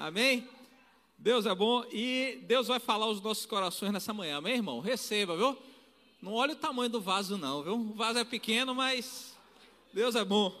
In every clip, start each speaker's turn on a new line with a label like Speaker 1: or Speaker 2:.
Speaker 1: Amém? Deus é bom e Deus vai falar aos nossos corações nessa manhã, amém, irmão? Receba, viu? Não olhe o tamanho do vaso, não, viu? O vaso é pequeno, mas Deus é bom,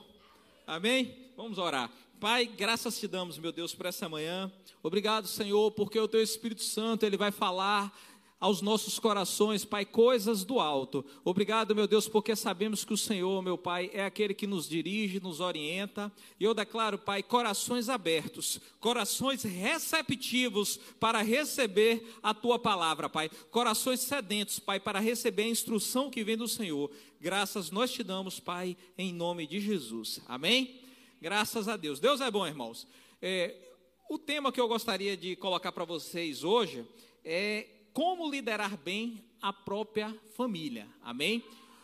Speaker 1: amém? Vamos orar. Pai, graças te damos, meu Deus, por essa manhã. Obrigado, Senhor, porque o teu Espírito Santo, ele vai falar aos nossos corações, Pai, coisas do alto. Obrigado, meu Deus, porque sabemos que o Senhor, meu Pai, é aquele que nos dirige, nos orienta. E eu declaro, Pai, corações abertos, corações receptivos para receber a tua palavra, Pai. Corações sedentos, Pai, para receber a instrução que vem do Senhor. Graças nós te damos, Pai, em nome de Jesus. Amém? Graças a Deus. Deus é bom, irmãos. É, o tema que eu gostaria de colocar para vocês hoje é como liderar bem a própria família. Amém?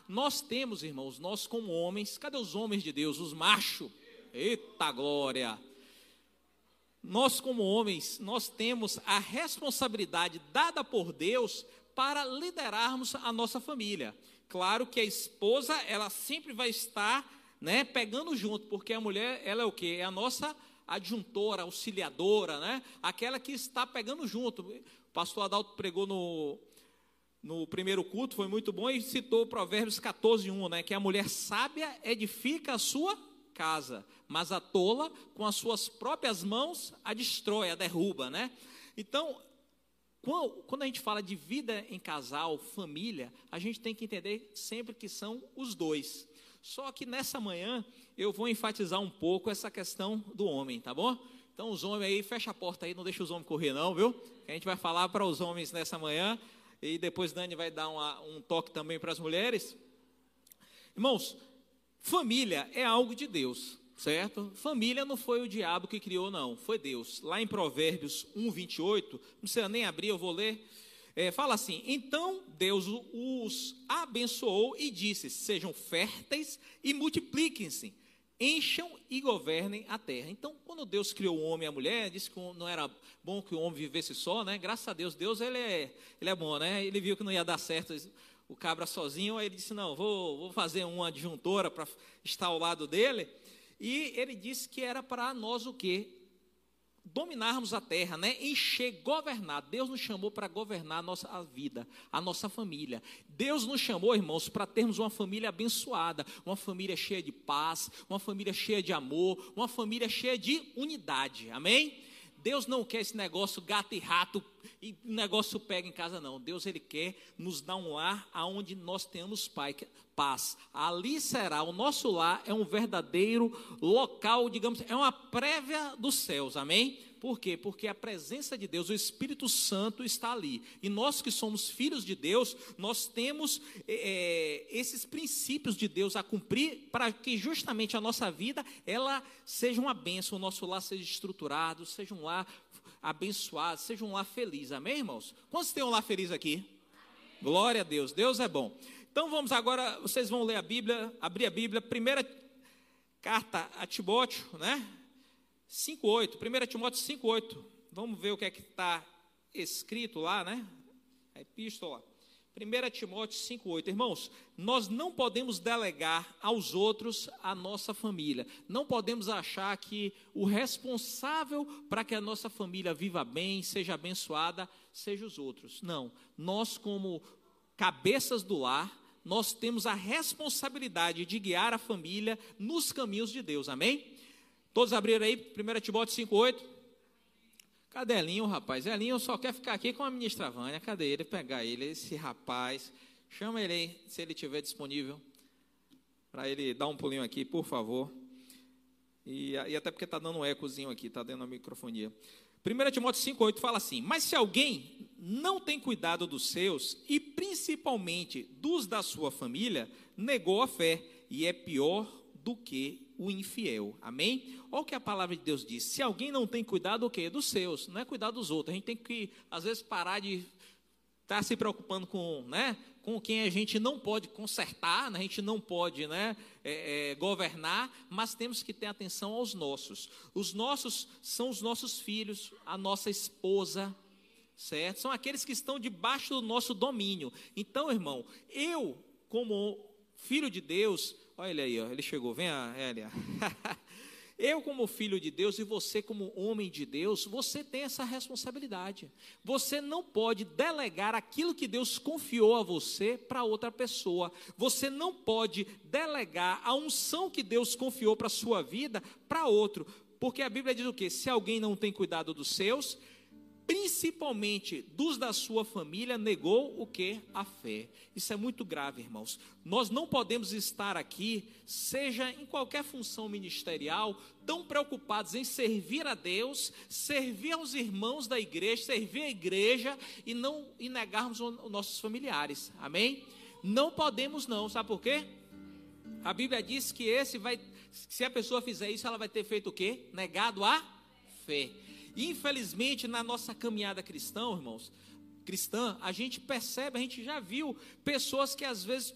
Speaker 1: Nós temos, irmãos, nós como homens, cadê os homens de Deus, os machos? Eita glória! Nós como homens, nós temos a responsabilidade dada por Deus para liderarmos a nossa família. Claro que a esposa, ela sempre vai estar, né, pegando junto, porque a mulher, ela é o quê? É a nossa adjuntora, auxiliadora, né? Aquela que está pegando junto pastor Adalto pregou no, no primeiro culto, foi muito bom, e citou Provérbios 14, 1, né? Que a mulher sábia edifica a sua casa, mas a tola, com as suas próprias mãos, a destrói, a derruba, né? Então, quando a gente fala de vida em casal, família, a gente tem que entender sempre que são os dois. Só que nessa manhã eu vou enfatizar um pouco essa questão do homem, tá bom? Então, os homens aí, fecha a porta aí, não deixa os homens correr, não, viu? A gente vai falar para os homens nessa manhã. E depois Dani vai dar uma, um toque também para as mulheres. Irmãos, família é algo de Deus, certo? Família não foi o diabo que criou, não, foi Deus. Lá em Provérbios 1, 28, não precisa nem abrir, eu vou ler. É, fala assim: Então Deus os abençoou e disse: Sejam férteis e multipliquem-se encham e governem a terra. Então, quando Deus criou o homem e a mulher, disse que não era bom que o homem vivesse só, né? Graças a Deus, Deus ele é, ele é bom, né? Ele viu que não ia dar certo o cabra sozinho, aí ele disse: "Não, vou, vou fazer uma adjuntora para estar ao lado dele". E ele disse que era para nós o quê? Dominarmos a terra, né? Encher, governar. Deus nos chamou para governar a nossa vida, a nossa família. Deus nos chamou, irmãos, para termos uma família abençoada, uma família cheia de paz, uma família cheia de amor, uma família cheia de unidade. Amém? Deus não quer esse negócio gato e rato e negócio pega em casa, não. Deus ele quer nos dar um lar aonde nós pai, paz. Ali será o nosso lar é um verdadeiro local, digamos, é uma prévia dos céus. Amém? Por quê? Porque a presença de Deus, o Espírito Santo está ali. E nós que somos filhos de Deus, nós temos é, esses princípios de Deus a cumprir para que justamente a nossa vida ela seja uma bênção, o nosso lar seja estruturado, seja um lar abençoado, seja um lar feliz. Amém, irmãos? Quantos têm um lar feliz aqui? Glória a Deus, Deus é bom. Então vamos agora, vocês vão ler a Bíblia, abrir a Bíblia, primeira carta a Timóteo, né? 5,8, 1 Timóteo 5,8. Vamos ver o que é que está escrito lá, né? A epístola. 1 Timóteo 5,8. Irmãos, nós não podemos delegar aos outros a nossa família. Não podemos achar que o responsável para que a nossa família viva bem, seja abençoada, seja os outros. Não. Nós, como cabeças do lar, nós temos a responsabilidade de guiar a família nos caminhos de Deus. Amém? Todos abriram aí 1 Timóteo 5,8? Cadê Elinho, rapaz? Elinho só quer ficar aqui com a ministra Vânia. Cadê ele? Pegar ele, esse rapaz. Chama ele aí, se ele estiver disponível. Para ele dar um pulinho aqui, por favor. E, e até porque está dando um ecozinho aqui, está dando a microfonia. 1 Timóteo 5,8 fala assim: Mas se alguém não tem cuidado dos seus, e principalmente dos da sua família, negou a fé, e é pior do que o infiel. Amém? Olha o que a palavra de Deus diz. Se alguém não tem cuidado, o quê? Dos seus, não é cuidar dos outros. A gente tem que, às vezes, parar de estar tá se preocupando com, né, com quem a gente não pode consertar, né, a gente não pode né, é, é, governar, mas temos que ter atenção aos nossos. Os nossos são os nossos filhos, a nossa esposa, certo? São aqueles que estão debaixo do nosso domínio. Então, irmão, eu, como filho de Deus, Olha ele aí, ó, ele chegou. Vem, Elia. Eu, como filho de Deus, e você, como homem de Deus, você tem essa responsabilidade. Você não pode delegar aquilo que Deus confiou a você para outra pessoa. Você não pode delegar a unção que Deus confiou para a sua vida para outro. Porque a Bíblia diz o quê? Se alguém não tem cuidado dos seus, principalmente dos da sua família, negou o que? A fé. Isso é muito grave, irmãos. Nós não podemos estar aqui, seja em qualquer função ministerial, tão preocupados em servir a Deus, servir aos irmãos da igreja, servir a igreja e não e negarmos os nossos familiares. Amém? Não podemos não, sabe por quê? A Bíblia diz que esse vai, se a pessoa fizer isso, ela vai ter feito o quê? Negado a fé. Infelizmente, na nossa caminhada cristã, irmãos, cristã, a gente percebe, a gente já viu pessoas que às vezes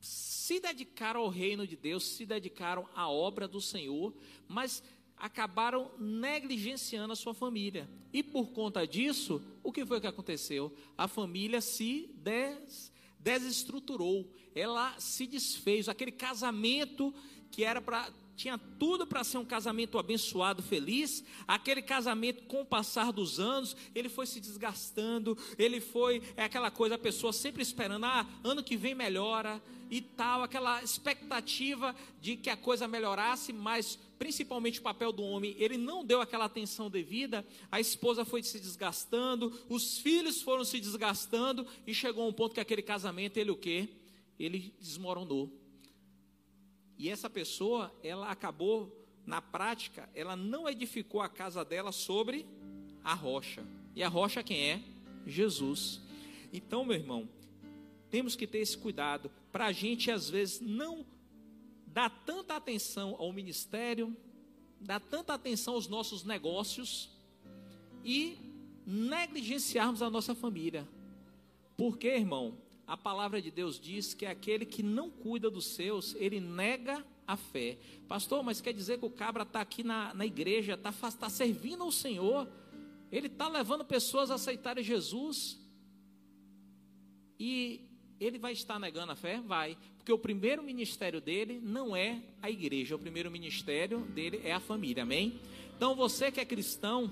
Speaker 1: se dedicaram ao reino de Deus, se dedicaram à obra do Senhor, mas acabaram negligenciando a sua família. E por conta disso, o que foi que aconteceu? A família se des, desestruturou, ela se desfez. Aquele casamento que era para tinha tudo para ser um casamento abençoado, feliz. Aquele casamento, com o passar dos anos, ele foi se desgastando. Ele foi, é aquela coisa, a pessoa sempre esperando, ah, ano que vem melhora e tal, aquela expectativa de que a coisa melhorasse, mas principalmente o papel do homem, ele não deu aquela atenção devida. A esposa foi se desgastando, os filhos foram se desgastando e chegou um ponto que aquele casamento, ele o quê? Ele desmoronou e essa pessoa, ela acabou, na prática, ela não edificou a casa dela sobre a rocha. E a rocha quem é? Jesus. Então, meu irmão, temos que ter esse cuidado para a gente, às vezes, não dar tanta atenção ao ministério, dar tanta atenção aos nossos negócios e negligenciarmos a nossa família. Porque, irmão, a palavra de Deus diz que aquele que não cuida dos seus, ele nega a fé. Pastor, mas quer dizer que o cabra está aqui na, na igreja, está tá servindo ao Senhor, ele está levando pessoas a aceitarem Jesus, e ele vai estar negando a fé? Vai, porque o primeiro ministério dele não é a igreja, o primeiro ministério dele é a família, amém? Então você que é cristão,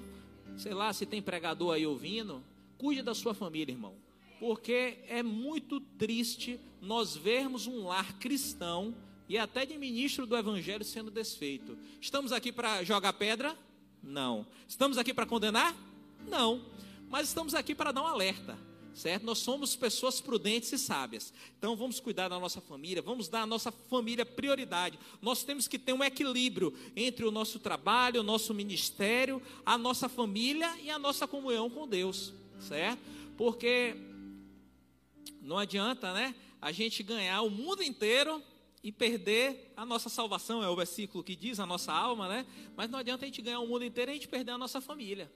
Speaker 1: sei lá, se tem pregador aí ouvindo, cuide da sua família, irmão porque é muito triste nós vermos um lar cristão e até de ministro do evangelho sendo desfeito. Estamos aqui para jogar pedra? Não. Estamos aqui para condenar? Não. Mas estamos aqui para dar um alerta, certo? Nós somos pessoas prudentes e sábias. Então vamos cuidar da nossa família, vamos dar à nossa família prioridade. Nós temos que ter um equilíbrio entre o nosso trabalho, o nosso ministério, a nossa família e a nossa comunhão com Deus, certo? Porque não adianta, né? A gente ganhar o mundo inteiro e perder a nossa salvação, é o versículo que diz a nossa alma, né? Mas não adianta a gente ganhar o mundo inteiro e a gente perder a nossa família.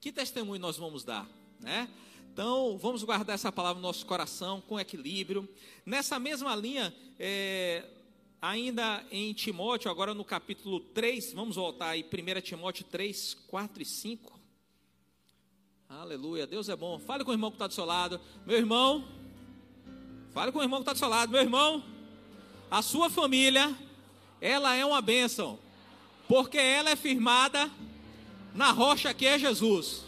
Speaker 1: Que testemunho nós vamos dar, né? Então, vamos guardar essa palavra no nosso coração com equilíbrio. Nessa mesma linha, é, ainda em Timóteo, agora no capítulo 3, vamos voltar aí, 1 Timóteo 3, 4 e 5. Aleluia, Deus é bom. Fale com o irmão que está do seu lado. Meu irmão, Fale com o irmão que está do seu lado. Meu irmão, a sua família, ela é uma bênção. Porque ela é firmada na rocha que é Jesus.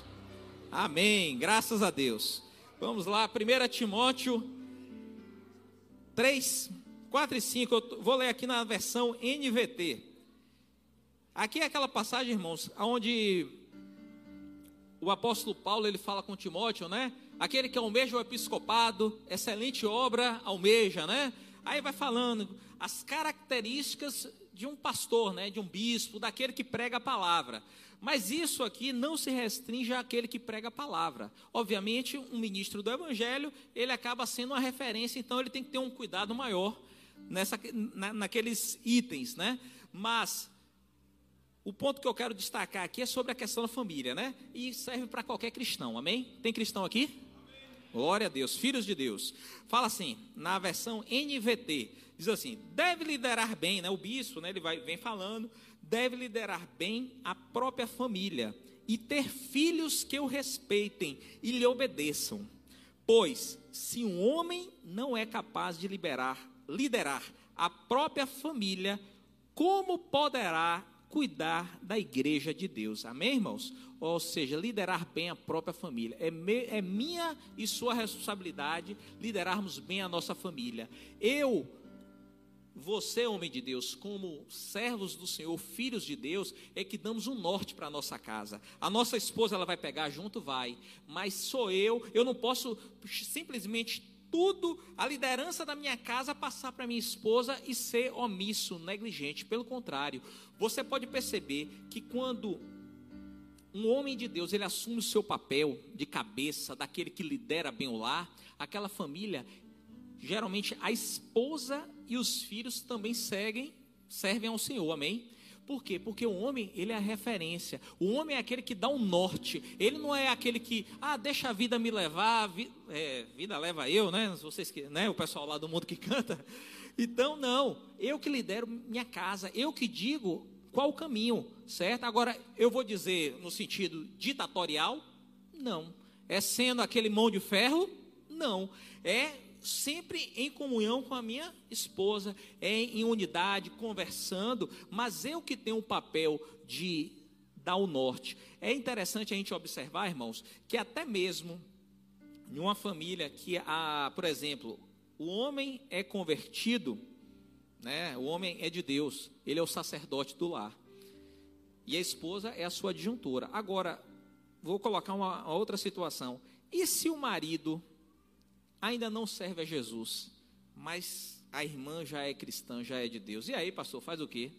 Speaker 1: Amém. Graças a Deus. Vamos lá, 1 Timóteo 3, 4 e 5. Eu vou ler aqui na versão NVT. Aqui é aquela passagem, irmãos, onde o apóstolo Paulo ele fala com Timóteo, né? Aquele que almeja o episcopado, excelente obra almeja, né? Aí vai falando as características de um pastor, né, de um bispo, daquele que prega a palavra. Mas isso aqui não se restringe àquele que prega a palavra. Obviamente, um ministro do evangelho, ele acaba sendo uma referência, então ele tem que ter um cuidado maior nessa, na, naqueles itens, né? Mas o ponto que eu quero destacar aqui é sobre a questão da família, né? E serve para qualquer cristão, amém? Tem cristão aqui? Glória a Deus, filhos de Deus. Fala assim, na versão NVT, diz assim: deve liderar bem, né? O bispo, né? Ele vai, vem falando, deve liderar bem a própria família e ter filhos que o respeitem e lhe obedeçam. Pois, se um homem não é capaz de liberar, liderar a própria família, como poderá cuidar da igreja de Deus. Amém, irmãos? Ou seja, liderar bem a própria família. É, me, é minha e sua responsabilidade liderarmos bem a nossa família. Eu você, homem de Deus, como servos do Senhor, filhos de Deus, é que damos um norte para a nossa casa. A nossa esposa ela vai pegar junto, vai, mas sou eu, eu não posso simplesmente tudo, a liderança da minha casa passar para minha esposa e ser omisso, negligente. Pelo contrário, você pode perceber que quando um homem de Deus ele assume o seu papel de cabeça, daquele que lidera bem o lar, aquela família, geralmente a esposa e os filhos também seguem, servem ao Senhor, amém? Por quê? Porque o homem, ele é a referência. O homem é aquele que dá um norte. Ele não é aquele que, ah, deixa a vida me levar, vi, é, vida leva eu, né? Vocês que, né? O pessoal lá do mundo que canta. Então, não. Eu que lidero minha casa. Eu que digo qual o caminho, certo? Agora, eu vou dizer no sentido ditatorial? Não. É sendo aquele mão de ferro? Não. É sempre em comunhão com a minha esposa, em, em unidade, conversando, mas eu que tenho o papel de dar o norte. É interessante a gente observar, irmãos, que até mesmo em uma família que, a, por exemplo, o homem é convertido, né? o homem é de Deus, ele é o sacerdote do lar. E a esposa é a sua adjuntora. Agora, vou colocar uma, uma outra situação. E se o marido ainda não serve a Jesus, mas a irmã já é cristã, já é de Deus. E aí, pastor, faz o quê?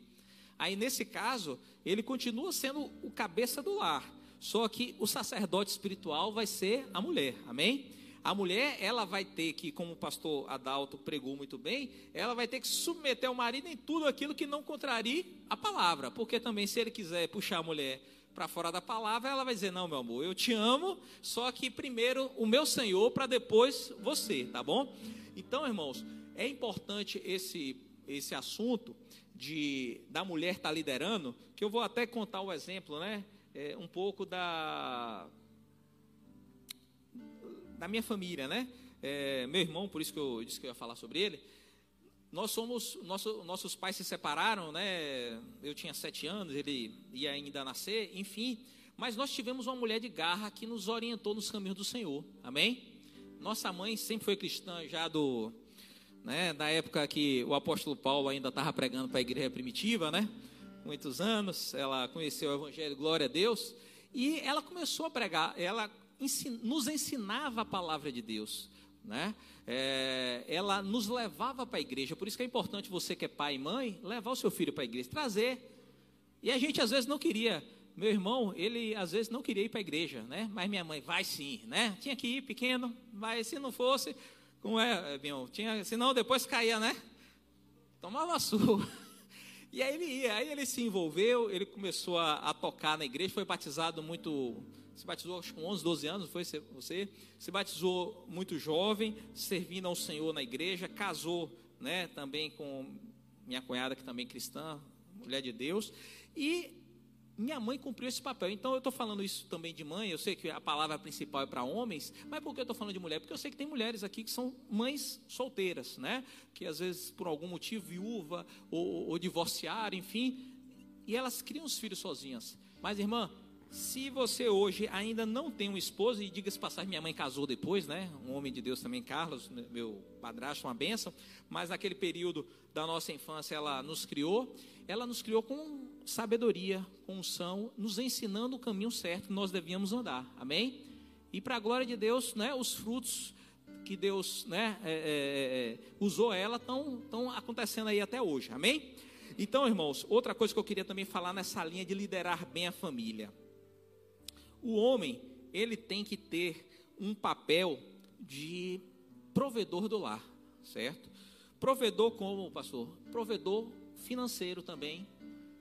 Speaker 1: Aí, nesse caso, ele continua sendo o cabeça do lar, só que o sacerdote espiritual vai ser a mulher, amém? A mulher, ela vai ter que, como o pastor Adalto pregou muito bem, ela vai ter que submeter o marido em tudo aquilo que não contrarie a palavra, porque também, se ele quiser puxar a mulher para fora da palavra, ela vai dizer: Não, meu amor, eu te amo, só que primeiro o meu Senhor, para depois você, tá bom? Então, irmãos, é importante esse, esse assunto de da mulher estar tá liderando, que eu vou até contar o exemplo, né? É, um pouco da, da minha família, né? É, meu irmão, por isso que eu disse que eu ia falar sobre ele nós somos, nosso, nossos pais se separaram, né? Eu tinha sete anos, ele ia ainda nascer, enfim. Mas nós tivemos uma mulher de garra que nos orientou nos caminhos do Senhor, amém? Nossa mãe sempre foi cristã, já do, né? Da época que o apóstolo Paulo ainda estava pregando para a igreja primitiva, né? Muitos anos, ela conheceu o Evangelho, glória a Deus, e ela começou a pregar. Ela nos ensinava a palavra de Deus né? É, ela nos levava para a igreja. Por isso que é importante você que é pai e mãe levar o seu filho para a igreja, trazer. E a gente às vezes não queria. Meu irmão, ele às vezes não queria ir para a igreja, né? Mas minha mãe vai sim, né? Tinha que ir pequeno, mas se não fosse, como é, meu, tinha, senão depois caía, né? Tomava surra. E aí ele ia, aí ele se envolveu, ele começou a, a tocar na igreja, foi batizado muito se batizou acho, com 11, 12 anos, foi você? Se batizou muito jovem, servindo ao Senhor na igreja, casou né, também com minha cunhada, que também é cristã, mulher de Deus, e minha mãe cumpriu esse papel. Então eu estou falando isso também de mãe. Eu sei que a palavra principal é para homens, mas por que eu estou falando de mulher? Porque eu sei que tem mulheres aqui que são mães solteiras, né? Que às vezes por algum motivo viúva ou, ou divorciaram, enfim, e elas criam os filhos sozinhas. Mas irmã, se você hoje ainda não tem um esposo, e diga-se passar, minha mãe casou depois, né? Um homem de Deus também, Carlos, meu padrasto, uma bênção. Mas naquele período da nossa infância, ela nos criou. Ela nos criou com sabedoria, com unção, nos ensinando o caminho certo que nós devíamos andar. Amém? E para a glória de Deus, né? Os frutos que Deus né, é, é, é, usou ela estão acontecendo aí até hoje. Amém? Então, irmãos, outra coisa que eu queria também falar nessa linha de liderar bem a família. O homem, ele tem que ter um papel de provedor do lar, certo? Provedor como, pastor? Provedor financeiro também,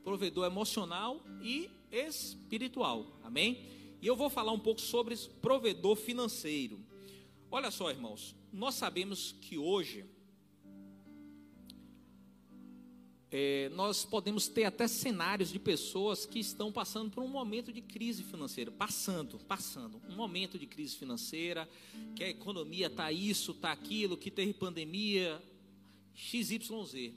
Speaker 1: provedor emocional e espiritual, amém? E eu vou falar um pouco sobre provedor financeiro. Olha só, irmãos, nós sabemos que hoje é, nós podemos ter até cenários de pessoas que estão passando por um momento de crise financeira, passando, passando, um momento de crise financeira, que a economia está isso, está aquilo, que teve pandemia, XYZ.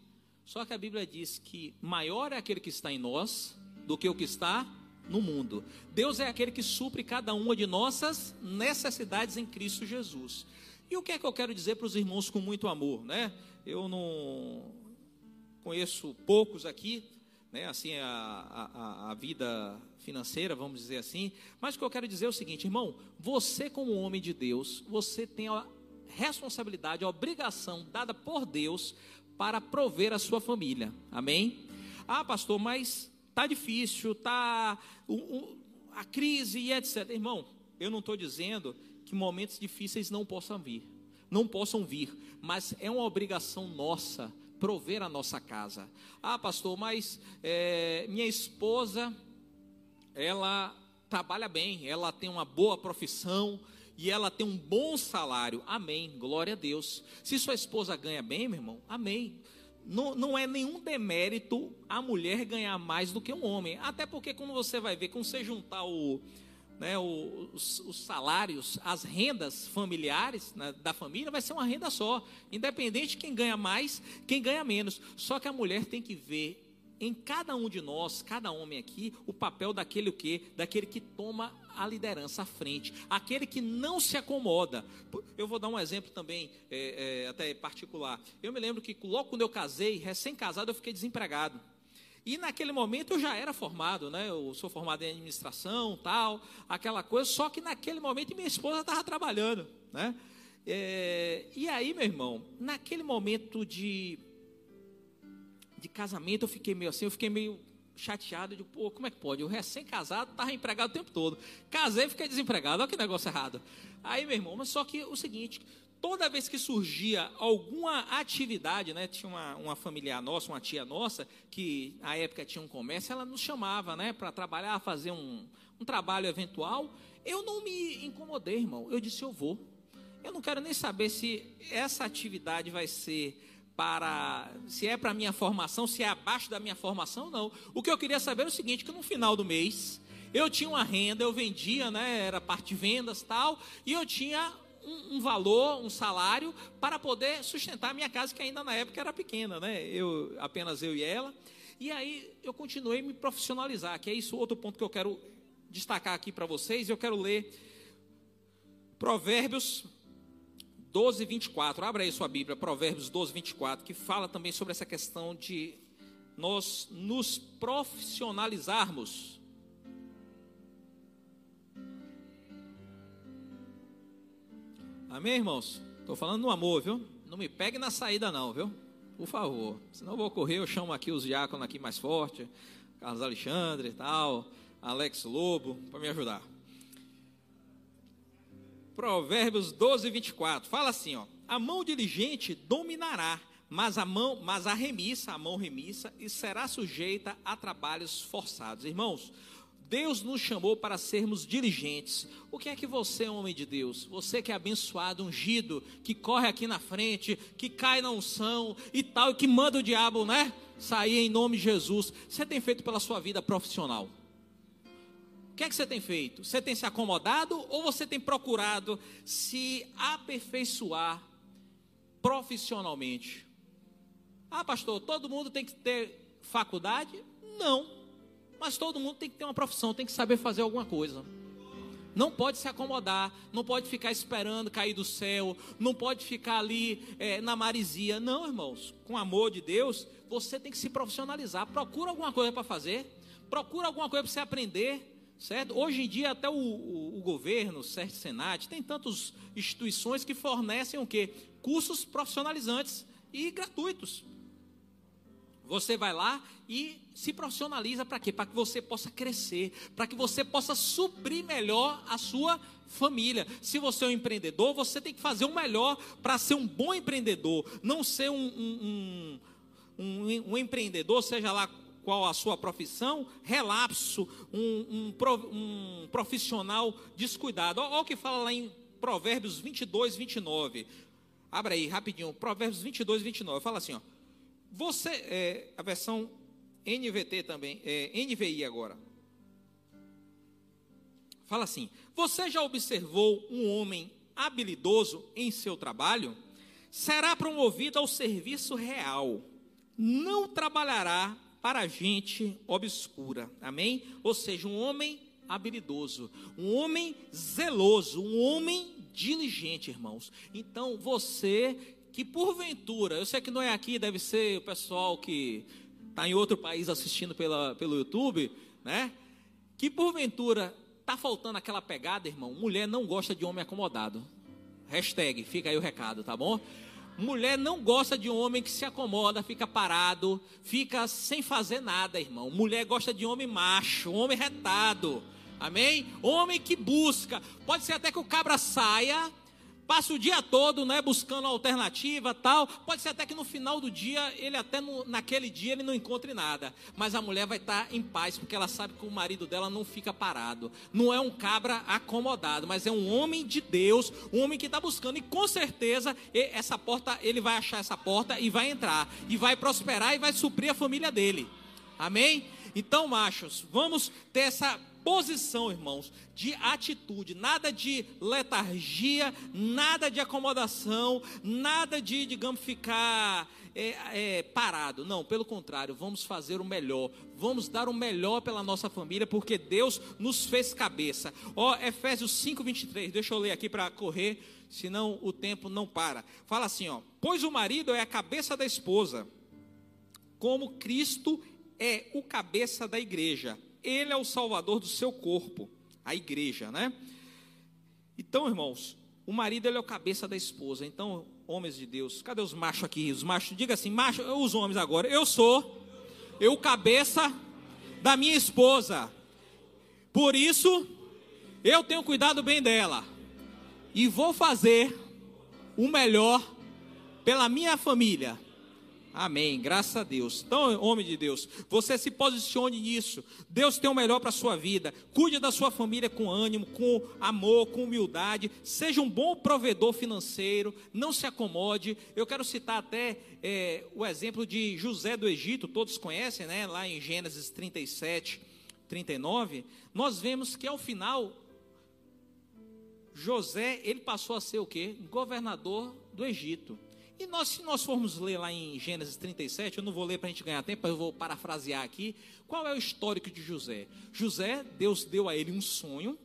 Speaker 1: Só que a Bíblia diz que maior é aquele que está em nós do que o que está no mundo. Deus é aquele que supre cada uma de nossas necessidades em Cristo Jesus. E o que é que eu quero dizer para os irmãos com muito amor, né? Eu não conheço poucos aqui, né? Assim a, a, a vida financeira, vamos dizer assim. Mas o que eu quero dizer é o seguinte, irmão: você como homem de Deus, você tem a responsabilidade, a obrigação dada por Deus para prover a sua família. Amém? Ah, pastor, mas tá difícil, tá a crise e etc. Irmão, eu não estou dizendo que momentos difíceis não possam vir, não possam vir, mas é uma obrigação nossa prover a nossa casa. Ah, pastor, mas é, minha esposa, ela trabalha bem, ela tem uma boa profissão e ela tem um bom salário. Amém. Glória a Deus. Se sua esposa ganha bem, meu irmão, amém não, não é nenhum demérito a mulher ganhar mais do que um homem. Até porque, quando você vai ver, quando você juntar o, né, os, os, salários, as rendas familiares né, da família, vai ser uma renda só. Independente de quem ganha mais, quem ganha menos. Só que a mulher tem que ver em cada um de nós, cada homem aqui, o papel daquele o quê? Daquele que toma a liderança à frente, aquele que não se acomoda. Eu vou dar um exemplo também, é, é, até particular. Eu me lembro que logo quando eu casei, recém-casado, eu fiquei desempregado. E naquele momento eu já era formado, né? Eu sou formado em administração, tal, aquela coisa. Só que naquele momento minha esposa estava trabalhando, né? É, e aí, meu irmão, naquele momento de de casamento, eu fiquei meio assim, eu fiquei meio chateado, de pô, como é que pode? Eu recém-casado, estava empregado o tempo todo. Casei e fiquei desempregado, olha que negócio errado. Aí, meu irmão, mas só que o seguinte, toda vez que surgia alguma atividade, né, tinha uma, uma familiar nossa, uma tia nossa, que na época tinha um comércio, ela nos chamava, né, para trabalhar, fazer um, um trabalho eventual. Eu não me incomodei, irmão. Eu disse, eu vou. Eu não quero nem saber se essa atividade vai ser para se é para minha formação, se é abaixo da minha formação, não. O que eu queria saber é o seguinte, que no final do mês eu tinha uma renda, eu vendia, né, era parte de vendas tal, e eu tinha um, um, valor, um salário para poder sustentar a minha casa que ainda na época era pequena, né? Eu apenas eu e ela. E aí eu continuei me profissionalizar, que é isso outro ponto que eu quero destacar aqui para vocês. Eu quero ler Provérbios 12, 24. Abra aí sua Bíblia, Provérbios 12, 24, que fala também sobre essa questão de nós nos profissionalizarmos. Amém, irmãos? Estou falando no amor, viu? Não me pegue na saída, não, viu? Por favor. Senão eu vou correr, eu chamo aqui os diáconos aqui mais forte, Carlos Alexandre e tal, Alex Lobo, para me ajudar. Provérbios 12, 24. Fala assim, ó. A mão diligente dominará, mas a mão, mas a remissa, a mão remissa, e será sujeita a trabalhos forçados. Irmãos, Deus nos chamou para sermos diligentes. O que é que você, homem de Deus, você que é abençoado, ungido, que corre aqui na frente, que cai na unção e tal, e que manda o diabo, né? Sair em nome de Jesus. Você tem feito pela sua vida profissional? O que é que você tem feito? Você tem se acomodado ou você tem procurado se aperfeiçoar profissionalmente? Ah, pastor, todo mundo tem que ter faculdade? Não. Mas todo mundo tem que ter uma profissão, tem que saber fazer alguma coisa. Não pode se acomodar, não pode ficar esperando cair do céu, não pode ficar ali é, na marisia. Não, irmãos, com amor de Deus, você tem que se profissionalizar. Procura alguma coisa para fazer, procura alguma coisa para você aprender. Certo? Hoje em dia, até o, o, o governo, o CERT Senat, tem tantas instituições que fornecem o quê? Cursos profissionalizantes e gratuitos. Você vai lá e se profissionaliza para quê? Para que você possa crescer, para que você possa suprir melhor a sua família. Se você é um empreendedor, você tem que fazer o melhor para ser um bom empreendedor, não ser um, um, um, um empreendedor, seja lá qual a sua profissão, relapso, um, um, um profissional descuidado. Olha o que fala lá em Provérbios 22, 29. Abra aí, rapidinho. Provérbios 22, 29. Fala assim, ó. Você, é, a versão NVT também, é, NVI agora. Fala assim: Você já observou um homem habilidoso em seu trabalho? Será promovido ao serviço real. Não trabalhará para gente obscura. Amém? Ou seja, um homem habilidoso, um homem zeloso, um homem diligente, irmãos. Então, você que porventura, eu sei que não é aqui, deve ser o pessoal que está em outro país assistindo pela, pelo YouTube, né? Que porventura está faltando aquela pegada, irmão. Mulher não gosta de homem acomodado. Hashtag, fica aí o recado, tá bom? Mulher não gosta de homem que se acomoda, fica parado, fica sem fazer nada, irmão. Mulher gosta de homem macho, homem retado. Amém? Homem que busca. Pode ser até que o cabra saia passa o dia todo, né, buscando alternativa, tal. Pode ser até que no final do dia ele até no, naquele dia ele não encontre nada, mas a mulher vai estar em paz porque ela sabe que o marido dela não fica parado. Não é um cabra acomodado, mas é um homem de Deus, um homem que está buscando e com certeza essa porta ele vai achar essa porta e vai entrar e vai prosperar e vai suprir a família dele. Amém? Então, machos, vamos ter essa posição, irmãos, de atitude, nada de letargia, nada de acomodação, nada de, digamos, ficar é, é, parado. Não, pelo contrário, vamos fazer o melhor, vamos dar o melhor pela nossa família, porque Deus nos fez cabeça. Ó, Efésios 5, 23, deixa eu ler aqui para correr, senão o tempo não para. Fala assim, ó, pois o marido é a cabeça da esposa, como Cristo é o cabeça da igreja ele é o salvador do seu corpo, a igreja, né? Então, irmãos, o marido ele é o cabeça da esposa. Então, homens de Deus, cadê os machos aqui? Os machos, diga assim, macho, os homens agora. Eu sou eu cabeça da minha esposa. Por isso, eu tenho cuidado bem dela e vou fazer o melhor pela minha família. Amém. Graças a Deus. Então, homem de Deus, você se posicione nisso. Deus tem o melhor para a sua vida. Cuide da sua família com ânimo, com amor, com humildade. Seja um bom provedor financeiro. Não se acomode. Eu quero citar até é, o exemplo de José do Egito. Todos conhecem, né? Lá em Gênesis 37, 39. Nós vemos que ao final, José, ele passou a ser o quê? Governador do Egito. E nós, se nós formos ler lá em Gênesis 37, eu não vou ler para a gente ganhar tempo, eu vou parafrasear aqui. Qual é o histórico de José? José, Deus deu a ele um sonho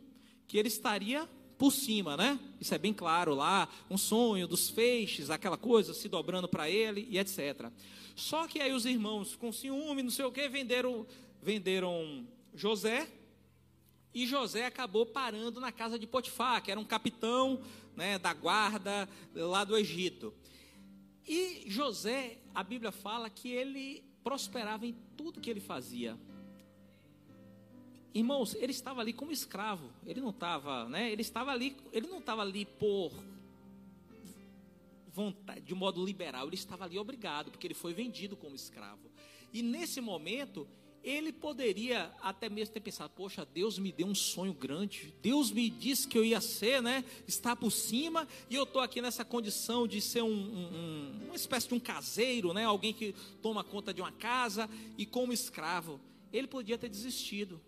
Speaker 1: que ele estaria por cima, né? Isso é bem claro lá, um sonho dos feixes, aquela coisa se dobrando para ele e etc. Só que aí os irmãos, com ciúme, não sei o que, venderam, venderam José. E José acabou parando na casa de Potifar, que era um capitão né, da guarda lá do Egito. E José, a Bíblia fala que ele prosperava em tudo que ele fazia. Irmãos, ele estava ali como escravo. Ele não estava, né? Ele estava ali, ele não estava ali por vontade, de modo liberal. Ele estava ali obrigado, porque ele foi vendido como escravo. E nesse momento, ele poderia até mesmo ter pensado: poxa, Deus me deu um sonho grande, Deus me disse que eu ia ser, né? Estar por cima, e eu estou aqui nessa condição de ser um, um, uma espécie de um caseiro, né? Alguém que toma conta de uma casa e como escravo. Ele podia ter desistido,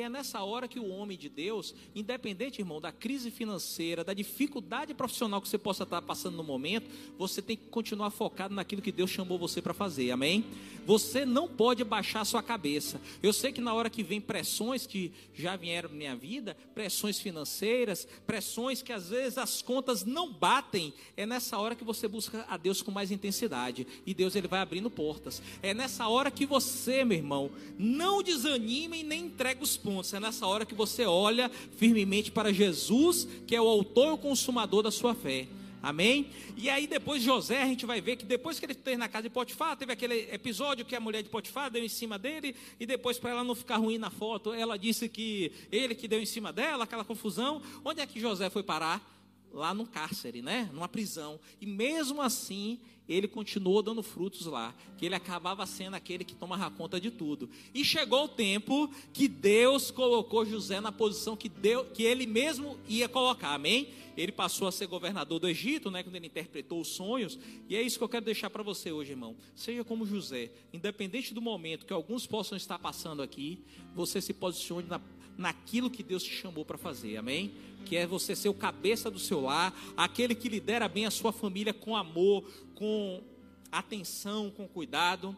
Speaker 1: e é nessa hora que o homem de Deus, independente, irmão, da crise financeira, da dificuldade profissional que você possa estar passando no momento, você tem que continuar focado naquilo que Deus chamou você para fazer, amém? Você não pode baixar a sua cabeça. Eu sei que na hora que vem pressões que já vieram na minha vida, pressões financeiras, pressões que às vezes as contas não batem, é nessa hora que você busca a Deus com mais intensidade. E Deus ele vai abrindo portas. É nessa hora que você, meu irmão, não desanime e nem entregue os pontos. É nessa hora que você olha firmemente para Jesus, que é o autor e o consumador da sua fé. Amém? E aí depois José, a gente vai ver que depois que ele esteve na casa de Potifar, teve aquele episódio que a mulher de Potifar deu em cima dele, e depois para ela não ficar ruim na foto, ela disse que ele que deu em cima dela, aquela confusão. Onde é que José foi parar? Lá no cárcere, né? Numa prisão. E mesmo assim, ele continuou dando frutos lá, que ele acabava sendo aquele que tomava conta de tudo. E chegou o tempo que Deus colocou José na posição que, Deus, que ele mesmo ia colocar, amém? Ele passou a ser governador do Egito, né, quando ele interpretou os sonhos, e é isso que eu quero deixar para você hoje, irmão. Seja como José, independente do momento que alguns possam estar passando aqui, você se posicione na, naquilo que Deus te chamou para fazer, amém? Que é você ser o cabeça do seu lar, aquele que lidera bem a sua família com amor, com atenção, com cuidado.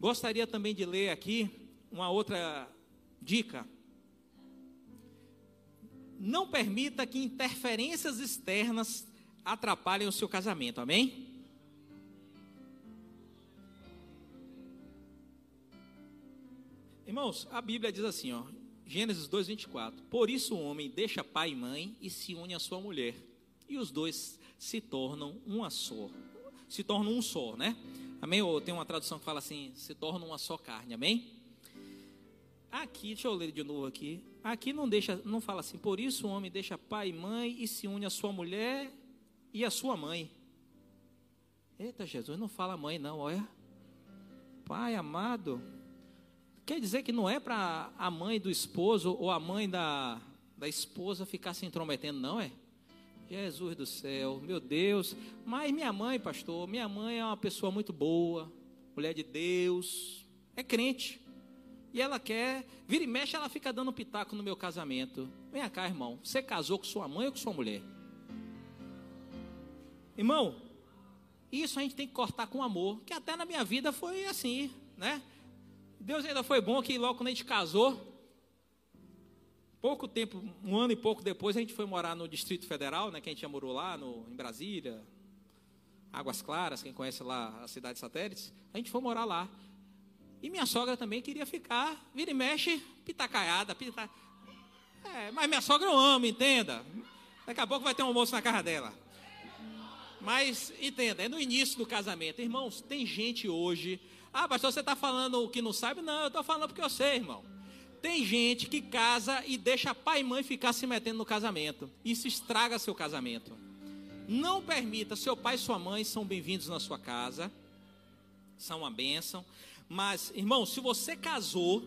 Speaker 1: Gostaria também de ler aqui uma outra dica. Não permita que interferências externas atrapalhem o seu casamento, amém? Irmãos, a Bíblia diz assim, ó, Gênesis 2:24. Por isso o homem deixa pai e mãe e se une à sua mulher, e os dois se tornam uma só. Se tornam um só, né? Amém? Ou tem uma tradução que fala assim: se tornam uma só carne, amém? Aqui, deixa eu ler de novo aqui. Aqui não deixa, não fala assim, por isso o homem deixa pai e mãe e se une à sua mulher e à sua mãe. Eita, Jesus, não fala mãe não, olha. Pai amado. Quer dizer que não é para a mãe do esposo ou a mãe da, da esposa ficar se intrometendo, não é? Jesus do céu, meu Deus. Mas minha mãe, pastor, minha mãe é uma pessoa muito boa, mulher de Deus, é crente. E ela quer, vira e mexe, ela fica dando pitaco no meu casamento. Vem cá, irmão. Você casou com sua mãe ou com sua mulher? Irmão, isso a gente tem que cortar com amor. Que até na minha vida foi assim, né? Deus ainda foi bom que logo quando a gente casou, Pouco tempo, um ano e pouco depois, a gente foi morar no Distrito Federal, né, que a gente já morou lá no, em Brasília, Águas Claras, quem conhece lá a cidade satélites, a gente foi morar lá. E minha sogra também queria ficar, vira e mexe, pitacaiada, pita... É, mas minha sogra eu amo, entenda. Daqui a pouco vai ter um almoço na casa dela. Mas, entenda, é no início do casamento. Irmãos, tem gente hoje. Ah, pastor, você está falando o que não sabe? Não, eu estou falando porque eu sei, irmão. Tem gente que casa e deixa pai e mãe ficar se metendo no casamento. Isso estraga seu casamento. Não permita, seu pai e sua mãe são bem-vindos na sua casa, são uma bênção. Mas, irmão, se você casou,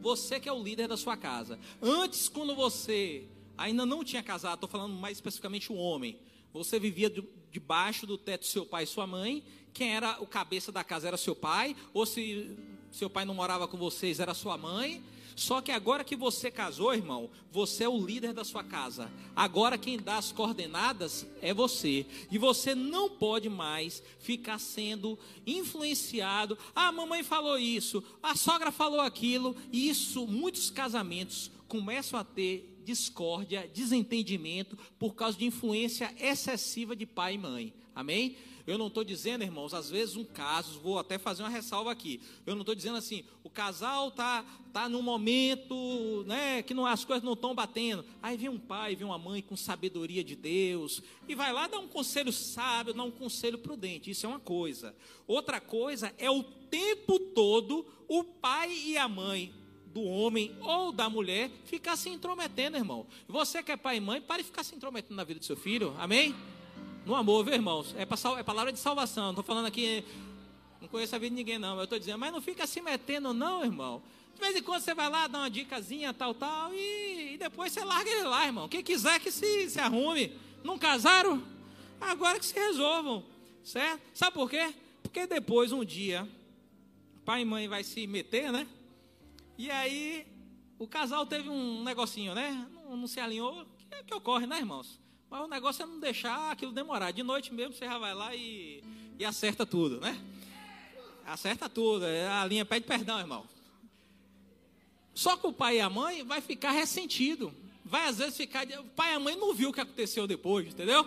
Speaker 1: você que é o líder da sua casa. Antes, quando você ainda não tinha casado, estou falando mais especificamente o homem, você vivia debaixo do teto do seu pai e sua mãe. Quem era o cabeça da casa era seu pai, ou se seu pai não morava com vocês, era sua mãe. Só que agora que você casou, irmão, você é o líder da sua casa. Agora quem dá as coordenadas é você. E você não pode mais ficar sendo influenciado. Ah, a mamãe falou isso, a sogra falou aquilo. E isso, muitos casamentos começam a ter discórdia, desentendimento por causa de influência excessiva de pai e mãe. Amém? Eu não estou dizendo, irmãos, às vezes um caso, vou até fazer uma ressalva aqui. Eu não estou dizendo assim, o casal tá tá num momento, né, que não, as coisas não estão batendo. Aí vem um pai, vem uma mãe com sabedoria de Deus e vai lá dar um conselho sábio, dar um conselho prudente. Isso é uma coisa. Outra coisa é o tempo todo o pai e a mãe do homem ou da mulher ficar se intrometendo, irmão. Você que é pai e mãe, pare de ficar se intrometendo na vida do seu filho. Amém? No amor, viu, irmãos? É, pra, é palavra de salvação. Não estou falando aqui, não conheço a vida de ninguém, não. Eu estou dizendo, mas não fica se metendo, não, irmão. De vez em quando você vai lá, dá uma dicasinha, tal, tal, e, e depois você larga ele lá, irmão. Quem quiser que se, se arrume. Não casaram? Agora que se resolvam, certo? Sabe por quê? Porque depois, um dia, pai e mãe vai se meter, né? E aí, o casal teve um negocinho, né? Não, não se alinhou. Que, é que ocorre, né, irmãos? Mas o negócio é não deixar aquilo demorar. De noite mesmo você já vai lá e, e acerta tudo, né? Acerta tudo. É, a linha pede perdão, irmão. Só que o pai e a mãe vai ficar ressentido. Vai às vezes ficar. O pai e a mãe não viu o que aconteceu depois, entendeu?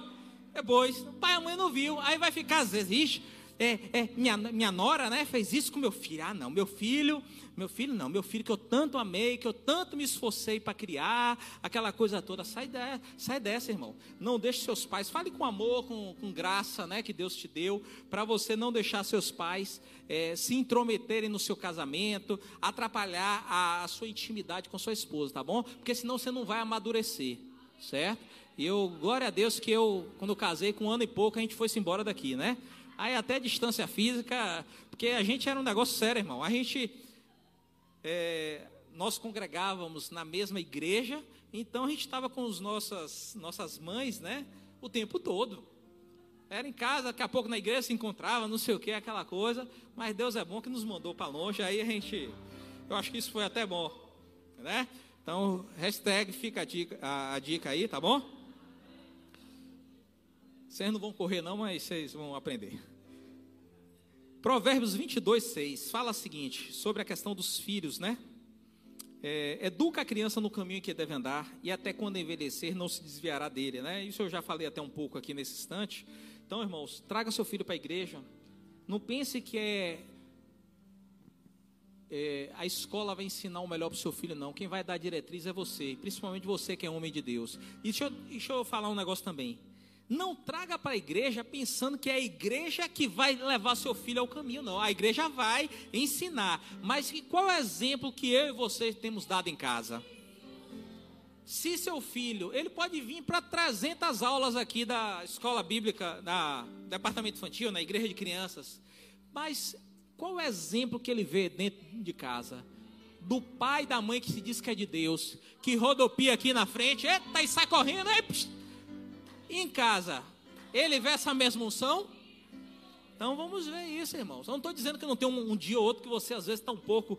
Speaker 1: Depois, o pai e a mãe não viu. Aí vai ficar às vezes, ixi, é, é, minha, minha nora, né, fez isso com meu filho. Ah, não, meu filho, meu filho não, meu filho que eu tanto amei, que eu tanto me esforcei para criar, aquela coisa toda. Sai, de, sai dessa, irmão. Não deixe seus pais, fale com amor, com, com graça, né, que Deus te deu, para você não deixar seus pais é, se intrometerem no seu casamento, atrapalhar a, a sua intimidade com sua esposa, tá bom? Porque senão você não vai amadurecer, certo? E eu, glória a Deus que eu, quando eu casei, com um ano e pouco, a gente foi-se embora daqui, né? Aí até distância física, porque a gente era um negócio sério, irmão. A gente, é, nós congregávamos na mesma igreja, então a gente estava com as nossas, nossas mães, né, o tempo todo. Era em casa, daqui a pouco na igreja se encontrava, não sei o que, aquela coisa. Mas Deus é bom que nos mandou para longe, aí a gente, eu acho que isso foi até bom, né? Então, hashtag fica a dica, a, a dica aí, tá bom? Vocês não vão correr não, mas vocês vão aprender. Provérbios 22, 6 fala o seguinte, sobre a questão dos filhos, né? É, educa a criança no caminho que deve andar e até quando envelhecer não se desviará dele, né? Isso eu já falei até um pouco aqui nesse instante. Então, irmãos, traga seu filho para a igreja. Não pense que é, é, a escola vai ensinar o melhor para o seu filho, não. Quem vai dar diretriz é você, principalmente você que é homem de Deus. E deixa eu, deixa eu falar um negócio também. Não traga para a igreja pensando que é a igreja que vai levar seu filho ao caminho, não. A igreja vai ensinar. Mas qual é o exemplo que eu e você temos dado em casa? Se seu filho, ele pode vir para 300 aulas aqui da escola bíblica, da departamento infantil, na igreja de crianças. Mas qual é o exemplo que ele vê dentro de casa? Do pai e da mãe que se diz que é de Deus, que rodopia aqui na frente, eita, e sai correndo, em casa, ele vê essa mesma unção? Então vamos ver isso, irmãos. Eu não estou dizendo que não tem um, um, dia ou outro que você às vezes está um pouco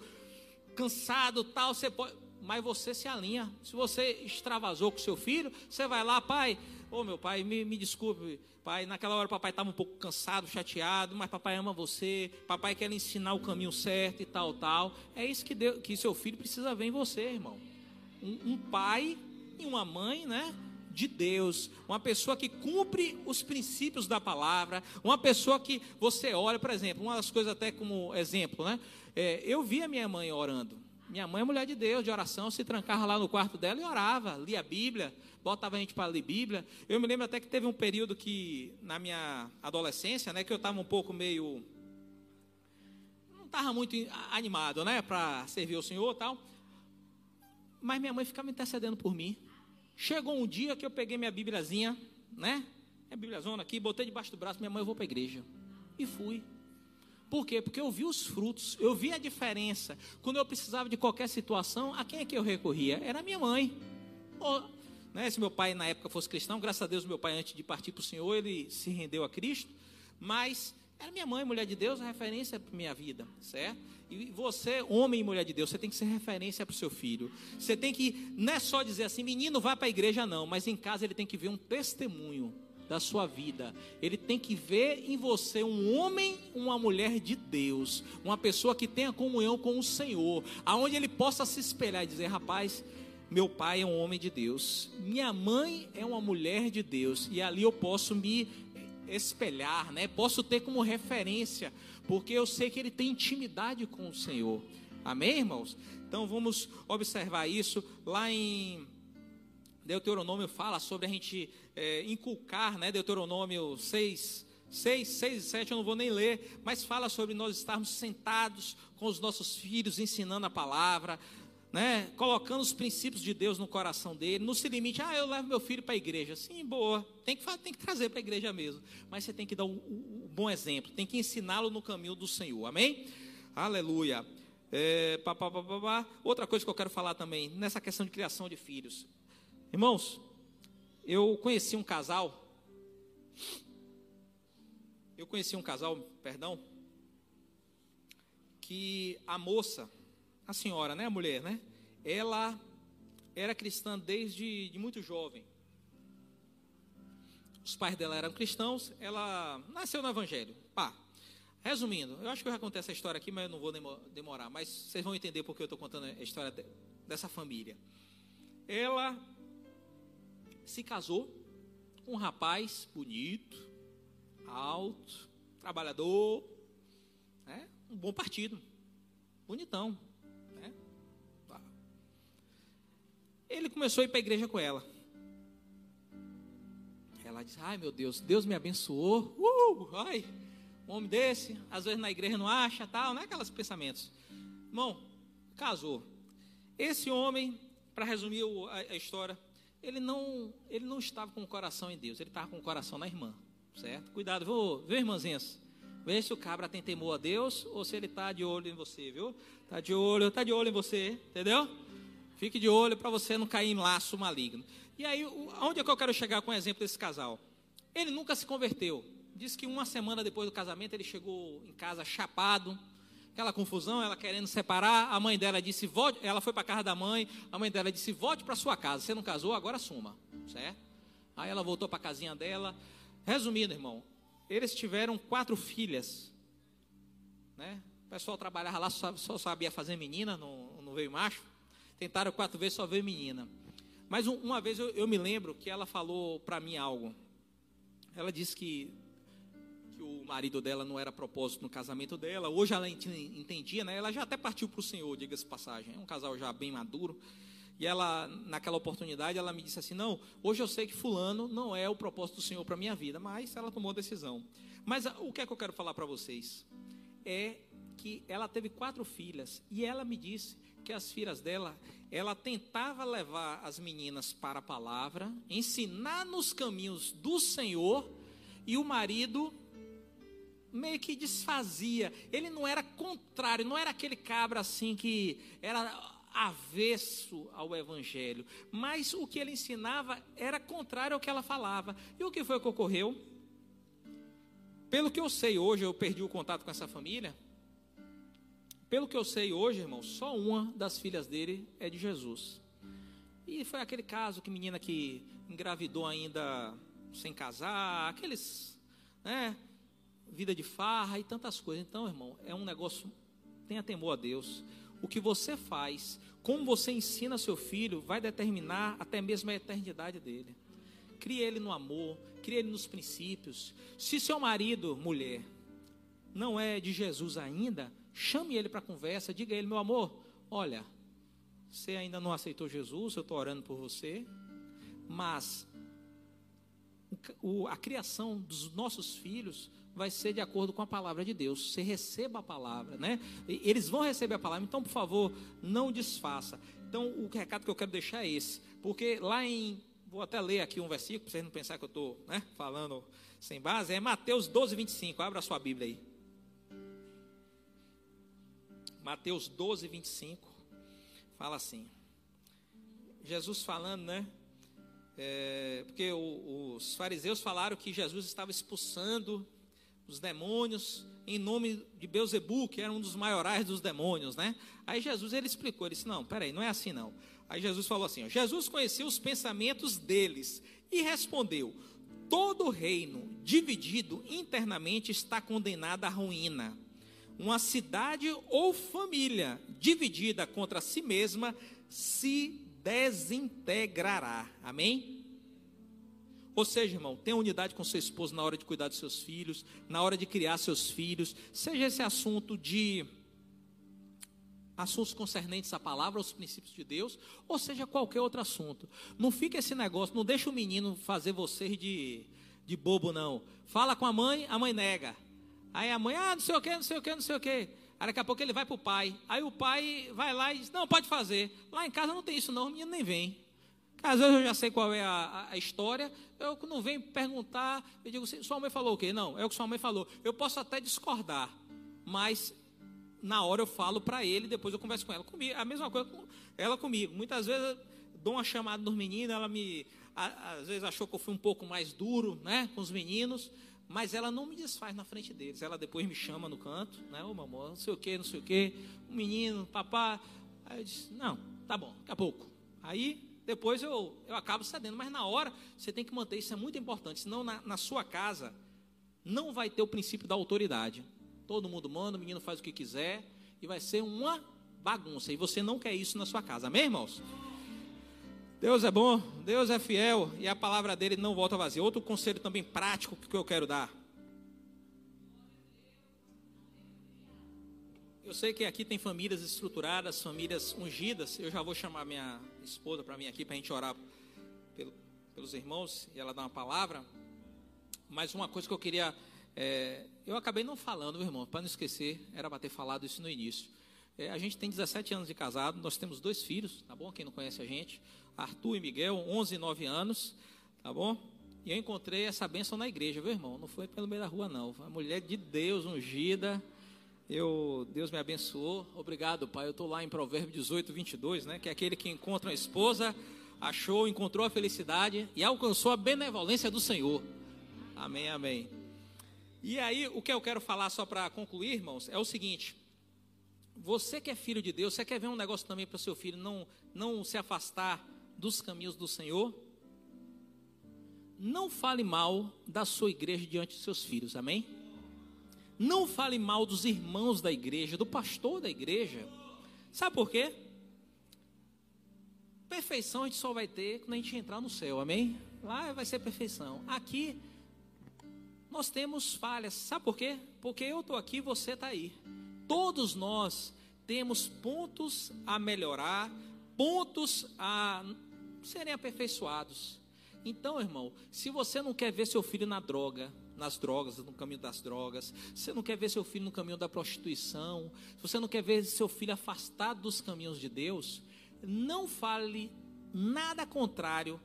Speaker 1: cansado, tal, você pode, mas você se alinha. Se você extravasou com seu filho, você vai lá, pai, ô oh, meu pai, me, me desculpe, pai, naquela hora papai estava um pouco cansado, chateado, mas papai ama você, papai quer lhe ensinar o caminho certo e tal, tal. É isso que, Deus, que seu filho precisa ver em você, irmão. Um, um pai e uma mãe, né? De Deus, uma pessoa que cumpre os princípios da palavra, uma pessoa que você olha, por exemplo, uma das coisas até como exemplo, né? É, eu vi a minha mãe orando. Minha mãe é mulher de Deus, de oração, se trancava lá no quarto dela e orava, lia a Bíblia, botava a gente para ler Bíblia. Eu me lembro até que teve um período que, na minha adolescência, né, que eu estava um pouco meio. Não estava muito animado, né, para servir o Senhor e tal. Mas minha mãe ficava intercedendo por mim. Chegou um dia que eu peguei minha Bíbliazinha, né? Minha Bíbliazona aqui, botei debaixo do braço, minha mãe, eu vou para a igreja. E fui. Por quê? Porque eu vi os frutos, eu vi a diferença. Quando eu precisava de qualquer situação, a quem é que eu recorria? Era minha mãe. Ou, né, se meu pai na época fosse cristão, graças a Deus, meu pai, antes de partir para o Senhor, ele se rendeu a Cristo. Mas era minha mãe, mulher de Deus, referência para minha vida, certo? E você, homem e mulher de Deus, você tem que ser referência para o seu filho. Você tem que, não é só dizer assim, menino, vai para a igreja, não, mas em casa ele tem que ver um testemunho da sua vida. Ele tem que ver em você um homem, uma mulher de Deus, uma pessoa que tenha comunhão com o Senhor, aonde ele possa se espelhar e dizer, rapaz, meu pai é um homem de Deus, minha mãe é uma mulher de Deus, e ali eu posso me espelhar, né? Posso ter como referência porque eu sei que ele tem intimidade com o Senhor. Amém, irmãos? Então vamos observar isso lá em Deuteronômio fala sobre a gente é, inculcar, né? Deuteronômio 6, 6, 6 e 7 eu não vou nem ler, mas fala sobre nós estarmos sentados com os nossos filhos, ensinando a palavra, né? colocando os princípios de Deus no coração dele. Não se limite, ah, eu levo meu filho para a igreja. Sim, boa, tem que, tem que trazer para a igreja mesmo. Mas você tem que dar um, um bom exemplo, tem que ensiná-lo no caminho do Senhor. Amém? Aleluia. É, pá, pá, pá, Outra coisa que eu quero falar também, nessa questão de criação de filhos. Irmãos, eu conheci um casal. Eu conheci um casal, perdão, que a moça a senhora, né, a mulher, né? Ela era cristã desde de muito jovem. Os pais dela eram cristãos, ela nasceu no evangelho. Pá. Resumindo, eu acho que eu já contei essa história aqui, mas eu não vou demorar, mas vocês vão entender porque eu estou contando a história dessa família. Ela se casou com um rapaz bonito, alto, trabalhador, né? um bom partido, bonitão, Ele começou a ir para a igreja com ela. Ela disse: Ai meu Deus, Deus me abençoou. Uh, ai, um homem desse, às vezes na igreja não acha, tal, não é aqueles pensamentos. Irmão, casou. Esse homem, para resumir a, a, história, ele não, ele não estava com o coração em Deus, ele estava com o coração na irmã, certo? Cuidado, viu, viu irmãzinhas? Vê se o cabra tem temor a Deus ou se ele está de olho em você, viu? Está de olho, está de olho em você, entendeu? Fique de olho para você não cair em laço maligno. E aí, onde é que eu quero chegar com o exemplo desse casal? Ele nunca se converteu. Diz que uma semana depois do casamento ele chegou em casa chapado, aquela confusão, ela querendo separar. A mãe dela disse: volte. Ela foi para a casa da mãe. A mãe dela disse: volte para sua casa. Você não casou, agora suma, certo? Aí ela voltou para a casinha dela. Resumindo, irmão, eles tiveram quatro filhas. né? O pessoal trabalhava lá, só, só sabia fazer menina, não, não veio macho. Tentaram quatro vezes, só veio menina. Mas um, uma vez eu, eu, me lembro que ela falou para mim algo. Ela disse que, que o marido dela não era propósito no casamento dela. Hoje ela entendia, né? Ela já até partiu para o Senhor, diga-se passagem. É um casal já bem maduro. E ela, naquela oportunidade, ela me disse assim: Não, hoje eu sei que Fulano não é o propósito do Senhor para minha vida, mas ela tomou a decisão. Mas o que é que eu quero falar para vocês? É que ela teve quatro filhas e ela me disse que as filhas dela, ela tentava levar as meninas para a palavra, ensinar nos caminhos do Senhor, e o marido meio que desfazia. Ele não era contrário, não era aquele cabra assim que era avesso ao evangelho, mas o que ele ensinava era contrário ao que ela falava. E o que foi que ocorreu? Pelo que eu sei hoje, eu perdi o contato com essa família. Pelo que eu sei hoje, irmão, só uma das filhas dele é de Jesus. E foi aquele caso que menina que engravidou ainda sem casar, aqueles, né, vida de farra e tantas coisas. Então, irmão, é um negócio, tenha temor a Deus. O que você faz, como você ensina seu filho, vai determinar até mesmo a eternidade dele. Crie ele no amor, crie ele nos princípios. Se seu marido, mulher, não é de Jesus ainda, chame ele para conversa, diga a ele, meu amor, olha, você ainda não aceitou Jesus, eu estou orando por você, mas a criação dos nossos filhos vai ser de acordo com a palavra de Deus. Você receba a palavra, né? Eles vão receber a palavra, então, por favor, não desfaça. Então, o recado que eu quero deixar é esse, porque lá em, vou até ler aqui um versículo, para vocês não pensar que eu estou né, falando sem base, é Mateus 12, 25. Abra a sua Bíblia aí. Mateus 12, 25, fala assim. Jesus falando, né? É, porque o, os fariseus falaram que Jesus estava expulsando os demônios em nome de Beuzebu, que era um dos maiorais dos demônios, né? Aí Jesus ele explicou, ele disse: "Não, peraí, não é assim não". Aí Jesus falou assim: ó, Jesus conhecia os pensamentos deles e respondeu: Todo reino dividido internamente está condenado à ruína uma cidade ou família dividida contra si mesma se desintegrará. Amém? Ou seja, irmão, tenha unidade com seu esposo na hora de cuidar dos seus filhos, na hora de criar seus filhos, seja esse assunto de assuntos concernentes à palavra, aos princípios de Deus, ou seja qualquer outro assunto. Não fica esse negócio, não deixa o menino fazer vocês de, de bobo, não. Fala com a mãe, a mãe nega. Aí a mãe, ah, não sei o que, não sei o que, não sei o que. Aí daqui a pouco ele vai para o pai. Aí o pai vai lá e diz, não, pode fazer. Lá em casa não tem isso não, o menino nem vem. Às vezes eu já sei qual é a, a, história, eu não venho perguntar, eu digo, sua mãe falou o quê? Não, é o que sua mãe falou. Eu posso até discordar, mas na hora eu falo para ele, depois eu converso com ela. Comigo, a mesma coisa com ela comigo. Muitas vezes eu dou uma chamada nos meninos, ela me, às vezes achou que eu fui um pouco mais duro né, com os meninos, mas ela não me desfaz na frente deles. Ela depois me chama no canto, né? Ô mamãe, não sei o que, não sei o que. Um menino, papá. Aí eu disse, não, tá bom, daqui a pouco. Aí depois eu, eu acabo cedendo. Mas na hora você tem que manter, isso é muito importante. Senão na, na sua casa não vai ter o princípio da autoridade. Todo mundo manda, o menino faz o que quiser. E vai ser uma bagunça. E você não quer isso na sua casa. Amém, irmãos? Deus é bom, Deus é fiel e a palavra dele não volta vazia. Outro conselho também prático que eu quero dar. Eu sei que aqui tem famílias estruturadas, famílias ungidas. Eu já vou chamar minha esposa para mim aqui para a gente orar pelo, pelos irmãos e ela dar uma palavra. Mas uma coisa que eu queria, é, eu acabei não falando, meu irmão, para não esquecer, era para ter falado isso no início. É, a gente tem 17 anos de casado, nós temos dois filhos, tá bom? Quem não conhece a gente, Arthur e Miguel, 11 e 9 anos, tá bom? E eu encontrei essa bênção na igreja, viu, irmão? Não foi pelo meio da rua, não. Uma mulher de Deus, ungida. Eu, Deus me abençoou. Obrigado, pai. Eu estou lá em Provérbio 18, 22, né? Que é aquele que encontra a esposa, achou, encontrou a felicidade e alcançou a benevolência do Senhor. Amém, amém. E aí, o que eu quero falar só para concluir, irmãos, é o seguinte: você que é filho de Deus, você quer ver um negócio também para o seu filho não, não se afastar dos caminhos do Senhor, não fale mal da sua igreja diante de seus filhos, amém? Não fale mal dos irmãos da igreja, do pastor da igreja. Sabe por quê? Perfeição a gente só vai ter quando a gente entrar no céu, amém? Lá vai ser perfeição. Aqui nós temos falhas. Sabe por quê? Porque eu estou aqui, você está aí. Todos nós temos pontos a melhorar, pontos a serem aperfeiçoados. Então, irmão, se você não quer ver seu filho na droga, nas drogas, no caminho das drogas, se você não quer ver seu filho no caminho da prostituição, se você não quer ver seu filho afastado dos caminhos de Deus, não fale nada contrário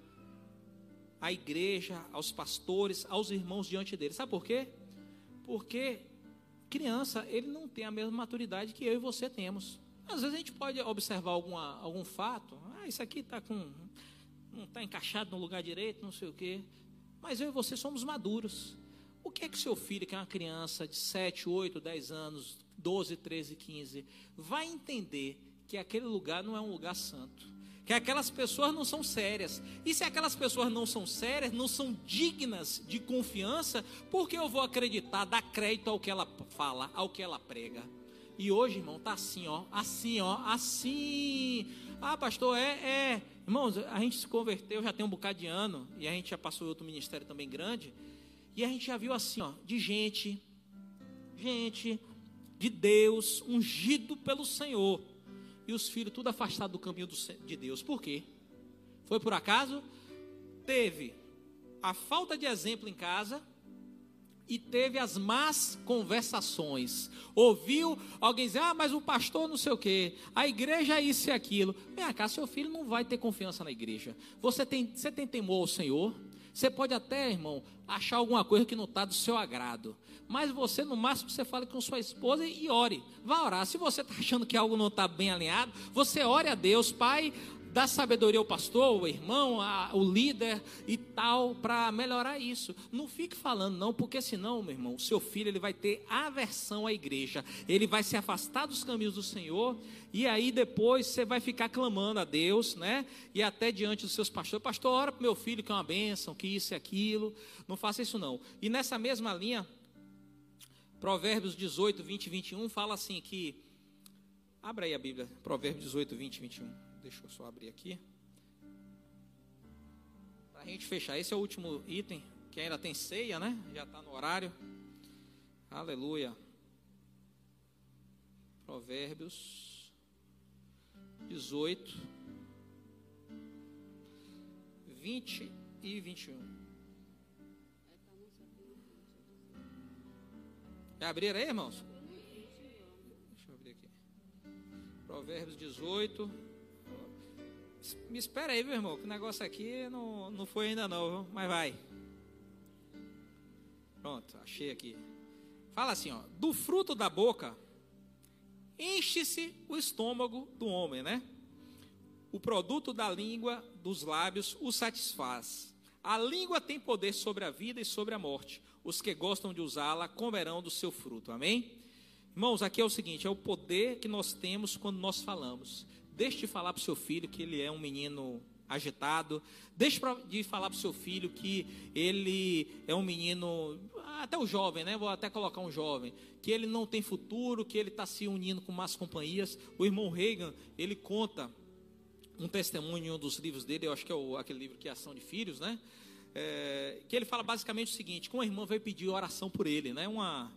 Speaker 1: à igreja, aos pastores, aos irmãos diante dele. Sabe por quê? Porque criança, ele não tem a mesma maturidade que eu e você temos. Às vezes a gente pode observar alguma, algum fato, ah, isso aqui está com. Não está encaixado no lugar direito, não sei o quê. Mas eu e você somos maduros. O que é que seu filho, que é uma criança de 7, 8, 10 anos, 12, 13, 15, vai entender que aquele lugar não é um lugar santo? Que aquelas pessoas não são sérias. E se aquelas pessoas não são sérias, não são dignas de confiança, por que eu vou acreditar, dar crédito ao que ela fala, ao que ela prega? E hoje, irmão, tá assim, ó, assim, ó, assim. Ah, pastor, é, é. Irmãos, a gente se converteu já tem um bocado de ano, e a gente já passou outro ministério também grande. E a gente já viu assim, ó, de gente, gente de Deus, ungido pelo Senhor, e os filhos tudo afastado do caminho de Deus. Por quê? Foi por acaso? Teve a falta de exemplo em casa e teve as más conversações. Ouviu alguém dizer, ah, mas o pastor não sei o quê, a igreja é isso e aquilo. Vem cá, seu filho não vai ter confiança na igreja. Você tem, você tem temor ao Senhor? Você pode até, irmão, achar alguma coisa que não está do seu agrado. Mas você, no máximo, você fala com sua esposa e ore. Vá orar. Se você está achando que algo não está bem alinhado, você ore a Deus, Pai dá sabedoria ao pastor, o irmão, a, o líder e tal, para melhorar isso. Não fique falando não, porque senão, meu irmão, o seu filho ele vai ter aversão à igreja, ele vai se afastar dos caminhos do Senhor e aí depois você vai ficar clamando a Deus, né? E até diante dos seus pastores, pastor, ora para meu filho que é uma bênção, que isso e aquilo. Não faça isso não. E nessa mesma linha, Provérbios 18, 20 e 21 fala assim que Abra aí a Bíblia, Provérbios 18, 20 e 21. Deixa eu só abrir aqui. Para a gente fechar, esse é o último item, que ainda tem ceia, né? Já está no horário. Aleluia. Provérbios 18, 20 e 21. Já abriram aí, irmãos? Deixa eu abrir aqui. Provérbios 18, me espera aí, meu irmão, que o negócio aqui não, não foi ainda não, mas vai. Pronto, achei aqui. Fala assim, ó, do fruto da boca enche-se o estômago do homem, né? O produto da língua, dos lábios, o satisfaz. A língua tem poder sobre a vida e sobre a morte. Os que gostam de usá-la comerão do seu fruto. Amém? Irmãos, aqui é o seguinte: é o poder que nós temos quando nós falamos. Deixe de falar para o seu filho que ele é um menino agitado. Deixe de falar para o seu filho que ele é um menino, até o jovem, né? Vou até colocar um jovem, que ele não tem futuro, que ele está se unindo com más companhias. O irmão Reagan, ele conta um testemunho em um dos livros dele, eu acho que é o, aquele livro que é Ação de Filhos, né? É, que ele fala basicamente o seguinte: que uma irmã veio pedir oração por ele, né? Uma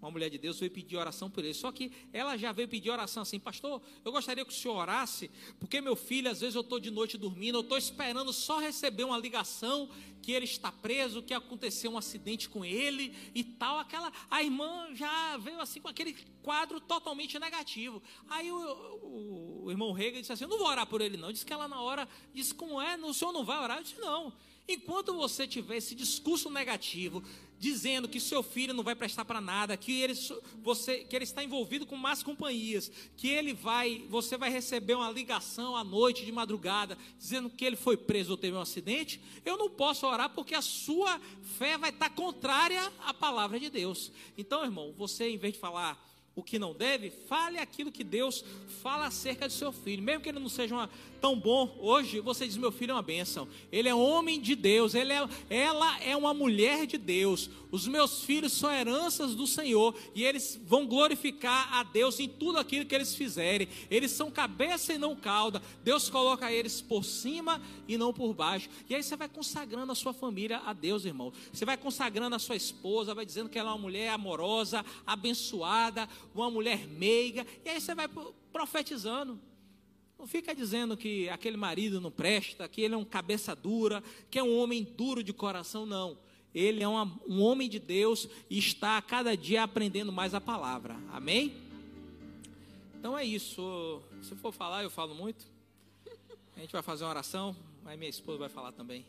Speaker 1: uma mulher de Deus veio pedir oração por ele. Só que ela já veio pedir oração assim, pastor, eu gostaria que o senhor orasse, porque meu filho, às vezes eu estou de noite dormindo, eu estou esperando só receber uma ligação que ele está preso, que aconteceu um acidente com ele e tal. Aquela, a irmã já veio assim com aquele quadro totalmente negativo. Aí o, o, o irmão Rega disse assim: Eu não vou orar por ele, não. Disse que ela na hora disse: Como é? O senhor não vai orar? Eu disse: Não. Enquanto você tiver esse discurso negativo, dizendo que seu filho não vai prestar para nada, que ele, você, que ele está envolvido com más companhias, que ele vai, você vai receber uma ligação à noite, de madrugada, dizendo que ele foi preso ou teve um acidente, eu não posso orar porque a sua fé vai estar contrária à palavra de Deus. Então, irmão, você em vez de falar o que não deve, fale aquilo que Deus fala acerca de seu filho. Mesmo que ele não seja uma, tão bom, hoje você diz: meu filho é uma bênção. Ele é homem de Deus, ele é, ela é uma mulher de Deus. Os meus filhos são heranças do Senhor e eles vão glorificar a Deus em tudo aquilo que eles fizerem. Eles são cabeça e não cauda. Deus coloca eles por cima e não por baixo. E aí você vai consagrando a sua família a Deus, irmão. Você vai consagrando a sua esposa, vai dizendo que ela é uma mulher amorosa, abençoada, uma mulher meiga. E aí você vai profetizando. Não fica dizendo que aquele marido não presta, que ele é um cabeça dura, que é um homem duro de coração, não. Ele é uma, um homem de Deus e está a cada dia aprendendo mais a palavra. Amém? Então é isso. Se for falar, eu falo muito. A gente vai fazer uma oração, mas minha esposa vai falar também.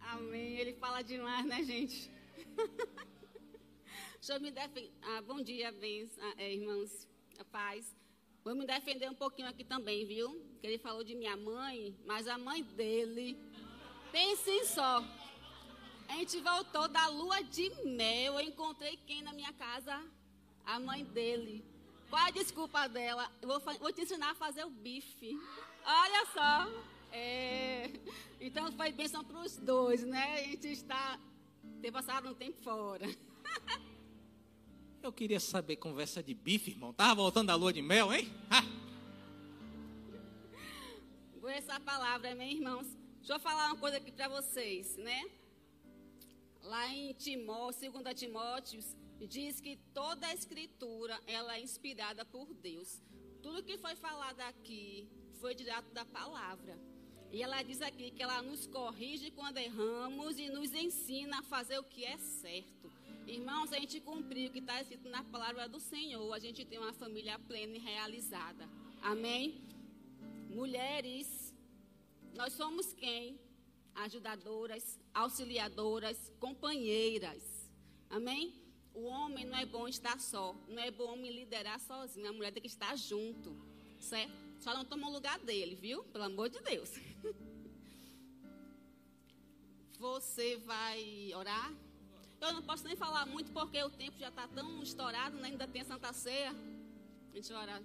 Speaker 2: Amém. Ele fala demais, né, gente? Deixa eu me defender. Ah, bom dia, bens, ah, é, irmãos. Paz. Vou me defender um pouquinho aqui também, viu? Que ele falou de minha mãe, mas a mãe dele. Pensem só. A gente voltou da lua de mel. Eu encontrei quem na minha casa? A mãe dele. Qual a desculpa dela? Eu vou, vou te ensinar a fazer o bife. Olha só. É, então foi bênção para os dois, né? A gente está ter passado um tempo fora.
Speaker 1: Eu queria saber conversa de bife, irmão. Tava voltando da lua de mel, hein? Ha!
Speaker 2: Essa palavra, meus irmãos. Deixa eu falar uma coisa aqui para vocês, né? Lá em Timóteo, 2 Timóteo, diz que toda a escritura ela é inspirada por Deus. Tudo que foi falado aqui foi direto da palavra. E ela diz aqui que ela nos corrige quando erramos e nos ensina a fazer o que é certo. Irmãos, a gente cumprir o que está escrito na palavra do Senhor, a gente tem uma família plena e realizada. Amém? Mulheres, nós somos quem? Ajudadoras, auxiliadoras, companheiras. Amém? O homem não é bom estar só, não é bom me liderar sozinho, a mulher tem que estar junto, certo? Só não toma o lugar dele, viu? Pelo amor de Deus. Você vai orar? Eu não posso nem falar muito porque o tempo já está tão estourado, né? ainda tem a Santa Ceia. A gente vai orar.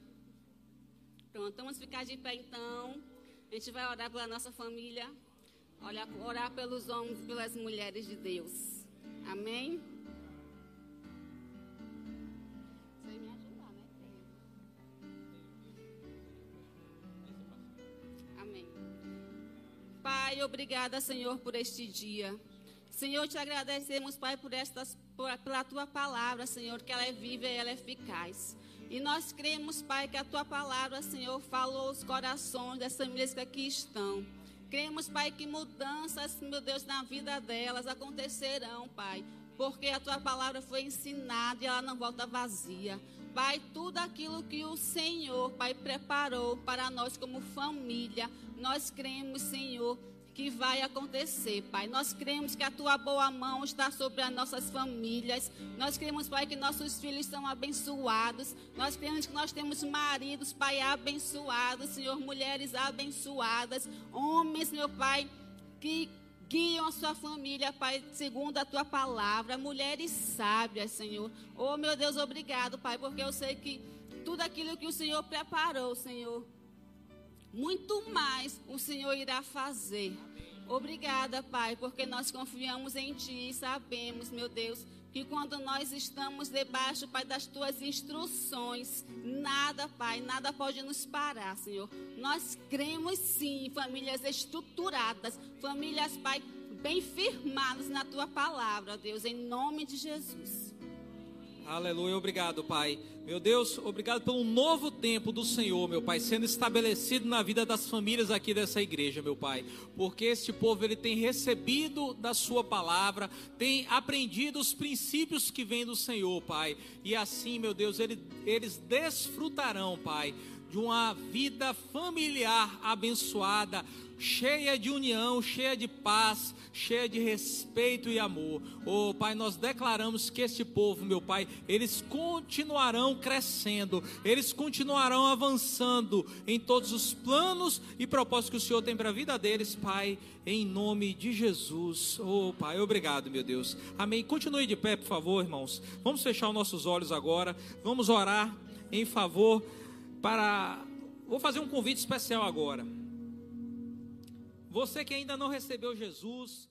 Speaker 2: Pronto, vamos ficar de pé então. A gente vai orar pela nossa família. Olha, orar pelos homens pelas mulheres de Deus. Amém? Você me ajudar, né? Amém. Pai, obrigada, Senhor, por este dia. Senhor, te agradecemos, Pai, por estas, por, pela tua palavra, Senhor, que ela é viva e ela é eficaz. E nós cremos, Pai, que a tua palavra, Senhor, falou os corações dessas mulheres que aqui estão. Cremos, Pai, que mudanças, meu Deus, na vida delas acontecerão, Pai. Porque a tua palavra foi ensinada e ela não volta vazia. Pai, tudo aquilo que o Senhor, Pai, preparou para nós como família, nós cremos, Senhor, que vai acontecer, Pai. Nós cremos que a tua boa mão está sobre as nossas famílias. Nós cremos, Pai, que nossos filhos são abençoados. Nós cremos que nós temos maridos, Pai, abençoados, Senhor, mulheres abençoadas, homens, meu Pai, que guiam a sua família, Pai, segundo a tua palavra, mulheres sábias, Senhor. Oh, meu Deus, obrigado, Pai, porque eu sei que tudo aquilo que o Senhor preparou, Senhor, muito mais o Senhor irá fazer. Obrigada, Pai, porque nós confiamos em Ti e sabemos, meu Deus, que quando nós estamos debaixo, Pai, das Tuas instruções, nada, Pai, nada pode nos parar, Senhor. Nós cremos sim em famílias estruturadas, famílias, Pai, bem firmadas na Tua palavra, Deus, em nome de Jesus.
Speaker 1: Aleluia, obrigado, Pai. Meu Deus, obrigado pelo novo tempo do Senhor, meu Pai, sendo estabelecido na vida das famílias aqui dessa igreja, meu Pai. Porque este povo ele tem recebido da sua palavra, tem aprendido os princípios que vêm do Senhor, Pai. E assim, meu Deus, ele, eles desfrutarão, Pai, de uma vida familiar abençoada, cheia de união, cheia de paz, cheia de respeito e amor. Oh, Pai, nós declaramos que este povo, meu Pai, eles continuarão crescendo, eles continuarão avançando em todos os planos e propósitos que o Senhor tem para a vida deles, Pai, em nome de Jesus. Oh, Pai, obrigado, meu Deus. Amém. Continue de pé, por favor, irmãos. Vamos fechar os nossos olhos agora. Vamos orar em favor para. Vou fazer um convite especial agora. Você que ainda não recebeu Jesus,